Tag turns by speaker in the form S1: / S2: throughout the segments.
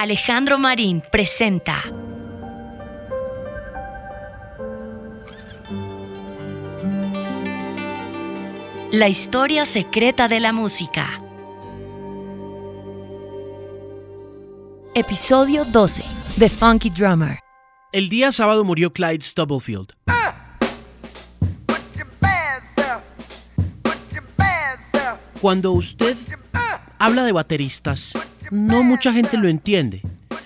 S1: Alejandro Marín presenta La historia secreta de la música. Episodio 12. The Funky Drummer.
S2: El día sábado murió Clyde Stubblefield. Cuando usted habla de bateristas, no mucha gente lo entiende.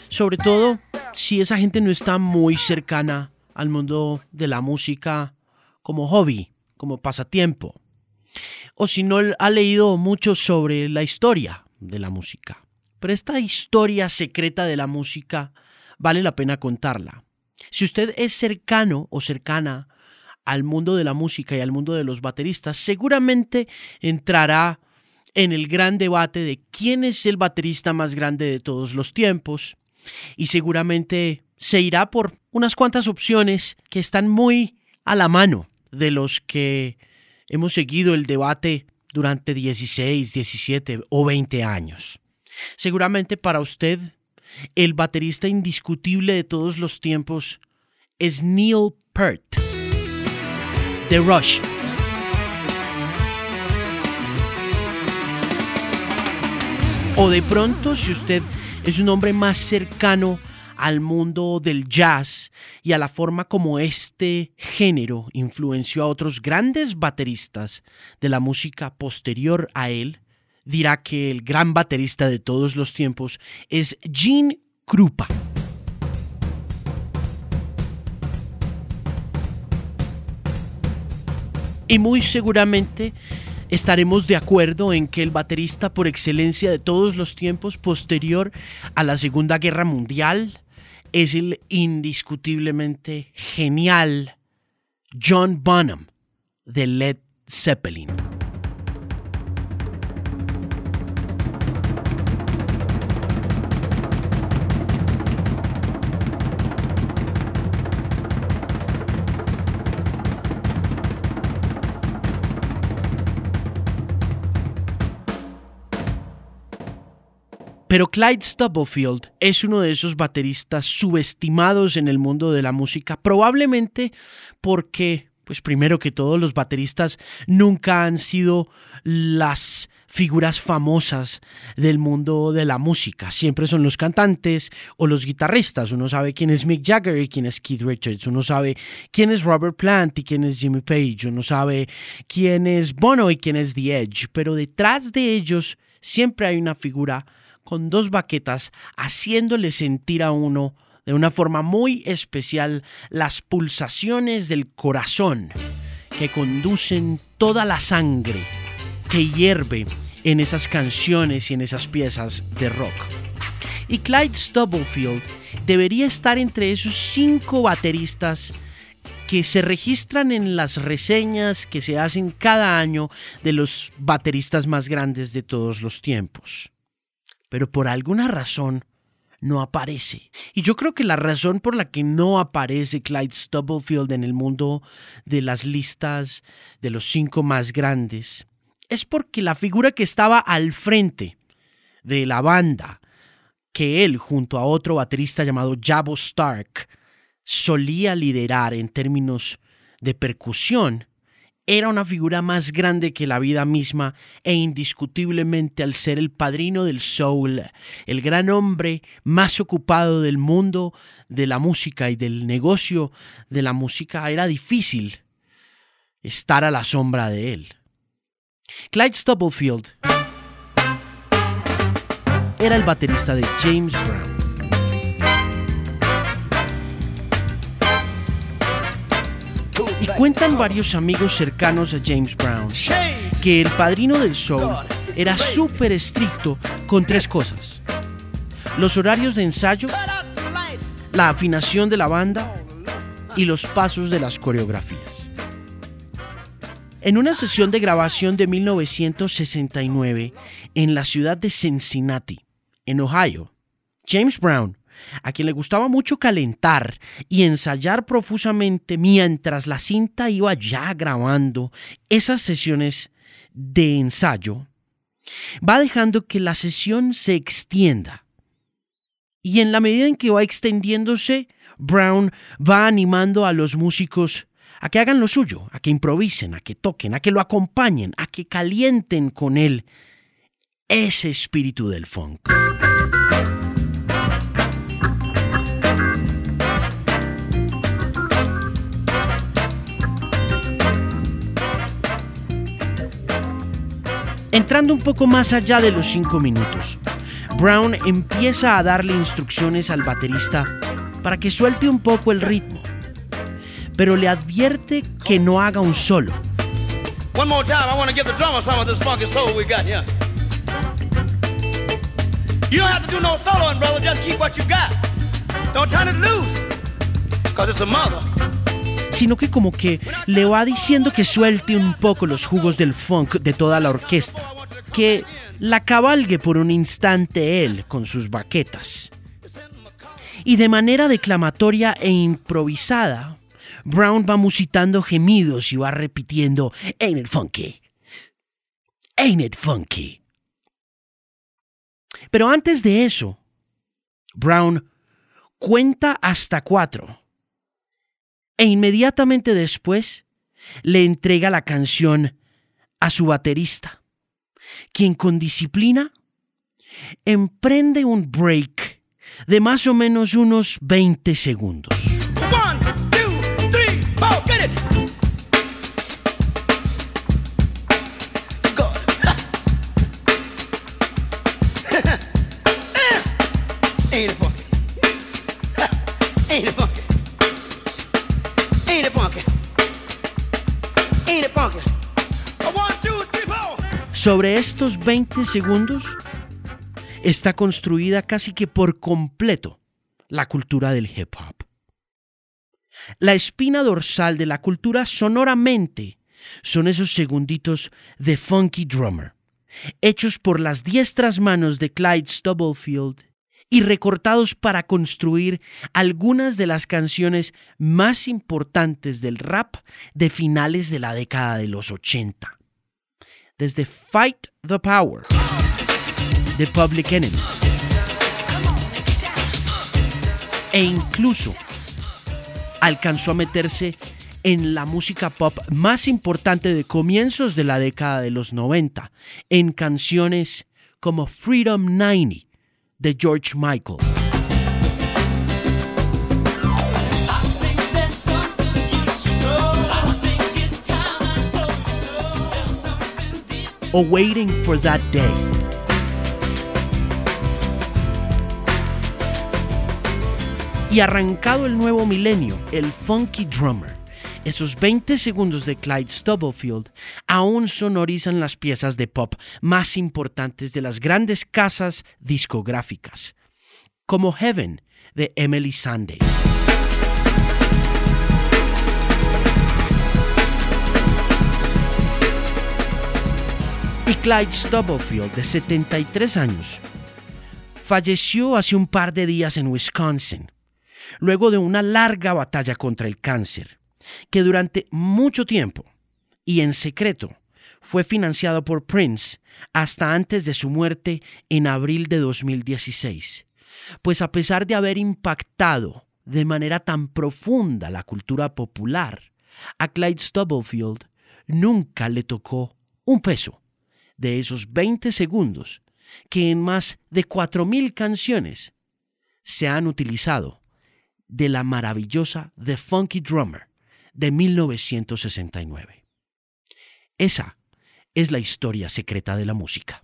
S2: Sobre todo si esa gente no está muy cercana al mundo de la música como hobby, como pasatiempo. O si no ha leído mucho sobre la historia de la música. Pero esta historia secreta de la música vale la pena contarla. Si usted es cercano o cercana al mundo de la música y al mundo de los bateristas, seguramente entrará en el gran debate de quién es el baterista más grande de todos los tiempos y seguramente se irá por unas cuantas opciones que están muy a la mano de los que hemos seguido el debate durante 16, 17 o 20 años. Seguramente para usted el baterista indiscutible de todos los tiempos es Neil Peart de Rush. O de pronto, si usted es un hombre más cercano al mundo del jazz y a la forma como este género influenció a otros grandes bateristas de la música posterior a él, dirá que el gran baterista de todos los tiempos es Gene Krupa. Y muy seguramente estaremos de acuerdo en que el baterista por excelencia de todos los tiempos posterior a la Segunda Guerra Mundial es el indiscutiblemente genial John Bonham de Led Zeppelin. Pero Clyde Stubblefield es uno de esos bateristas subestimados en el mundo de la música, probablemente porque, pues primero que todos los bateristas nunca han sido las figuras famosas del mundo de la música. Siempre son los cantantes o los guitarristas. Uno sabe quién es Mick Jagger y quién es Keith Richards. Uno sabe quién es Robert Plant y quién es Jimmy Page. Uno sabe quién es Bono y quién es The Edge. Pero detrás de ellos siempre hay una figura con dos baquetas, haciéndole sentir a uno de una forma muy especial las pulsaciones del corazón que conducen toda la sangre que hierve en esas canciones y en esas piezas de rock. Y Clyde Stubblefield debería estar entre esos cinco bateristas que se registran en las reseñas que se hacen cada año de los bateristas más grandes de todos los tiempos pero por alguna razón no aparece. Y yo creo que la razón por la que no aparece Clyde Stubblefield en el mundo de las listas de los cinco más grandes es porque la figura que estaba al frente de la banda, que él junto a otro baterista llamado Jabo Stark solía liderar en términos de percusión, era una figura más grande que la vida misma e indiscutiblemente al ser el padrino del soul, el gran hombre más ocupado del mundo de la música y del negocio de la música, era difícil estar a la sombra de él. Clyde Stubblefield era el baterista de James Brown. Cuentan varios amigos cercanos a James Brown que el padrino del soul era súper estricto con tres cosas. Los horarios de ensayo, la afinación de la banda y los pasos de las coreografías. En una sesión de grabación de 1969 en la ciudad de Cincinnati, en Ohio, James Brown a quien le gustaba mucho calentar y ensayar profusamente mientras la cinta iba ya grabando esas sesiones de ensayo, va dejando que la sesión se extienda Y en la medida en que va extendiéndose, Brown va animando a los músicos a que hagan lo suyo, a que improvisen, a que toquen, a que lo acompañen, a que calienten con él ese espíritu del funk. Entrando un poco más allá de los cinco minutos, Brown empieza a darle instrucciones al baterista para que suelte un poco el ritmo, pero le advierte que no haga un solo. One more time, I want to give the drummer some of this funky soul we got here. You don't have to do no soloing, brother. Just keep what you got. Don't turn it loose, because it's a mother sino que como que le va diciendo que suelte un poco los jugos del funk de toda la orquesta, que la cabalgue por un instante él con sus baquetas. Y de manera declamatoria e improvisada, Brown va musitando gemidos y va repitiendo, Ain't it funky? Ain't it funky? Pero antes de eso, Brown cuenta hasta cuatro e inmediatamente después le entrega la canción a su baterista, quien con disciplina emprende un break de más o menos unos 20 segundos. Sobre estos 20 segundos está construida casi que por completo la cultura del hip hop. La espina dorsal de la cultura sonoramente son esos segunditos de Funky Drummer, hechos por las diestras manos de Clyde Stubblefield y recortados para construir algunas de las canciones más importantes del rap de finales de la década de los 80 desde Fight the Power, The Public Enemy, e incluso alcanzó a meterse en la música pop más importante de comienzos de la década de los 90, en canciones como Freedom 90 de George Michael. O Waiting for That Day. Y arrancado el nuevo milenio, el Funky Drummer, esos 20 segundos de Clyde Stubblefield aún sonorizan las piezas de pop más importantes de las grandes casas discográficas, como Heaven de Emily Sandé. Clyde Stubblefield, de 73 años, falleció hace un par de días en Wisconsin, luego de una larga batalla contra el cáncer, que durante mucho tiempo y en secreto fue financiado por Prince hasta antes de su muerte en abril de 2016. Pues a pesar de haber impactado de manera tan profunda la cultura popular, a Clyde Stubblefield nunca le tocó un peso de esos 20 segundos que en más de 4.000 canciones se han utilizado de la maravillosa The Funky Drummer de 1969. Esa es la historia secreta de la música.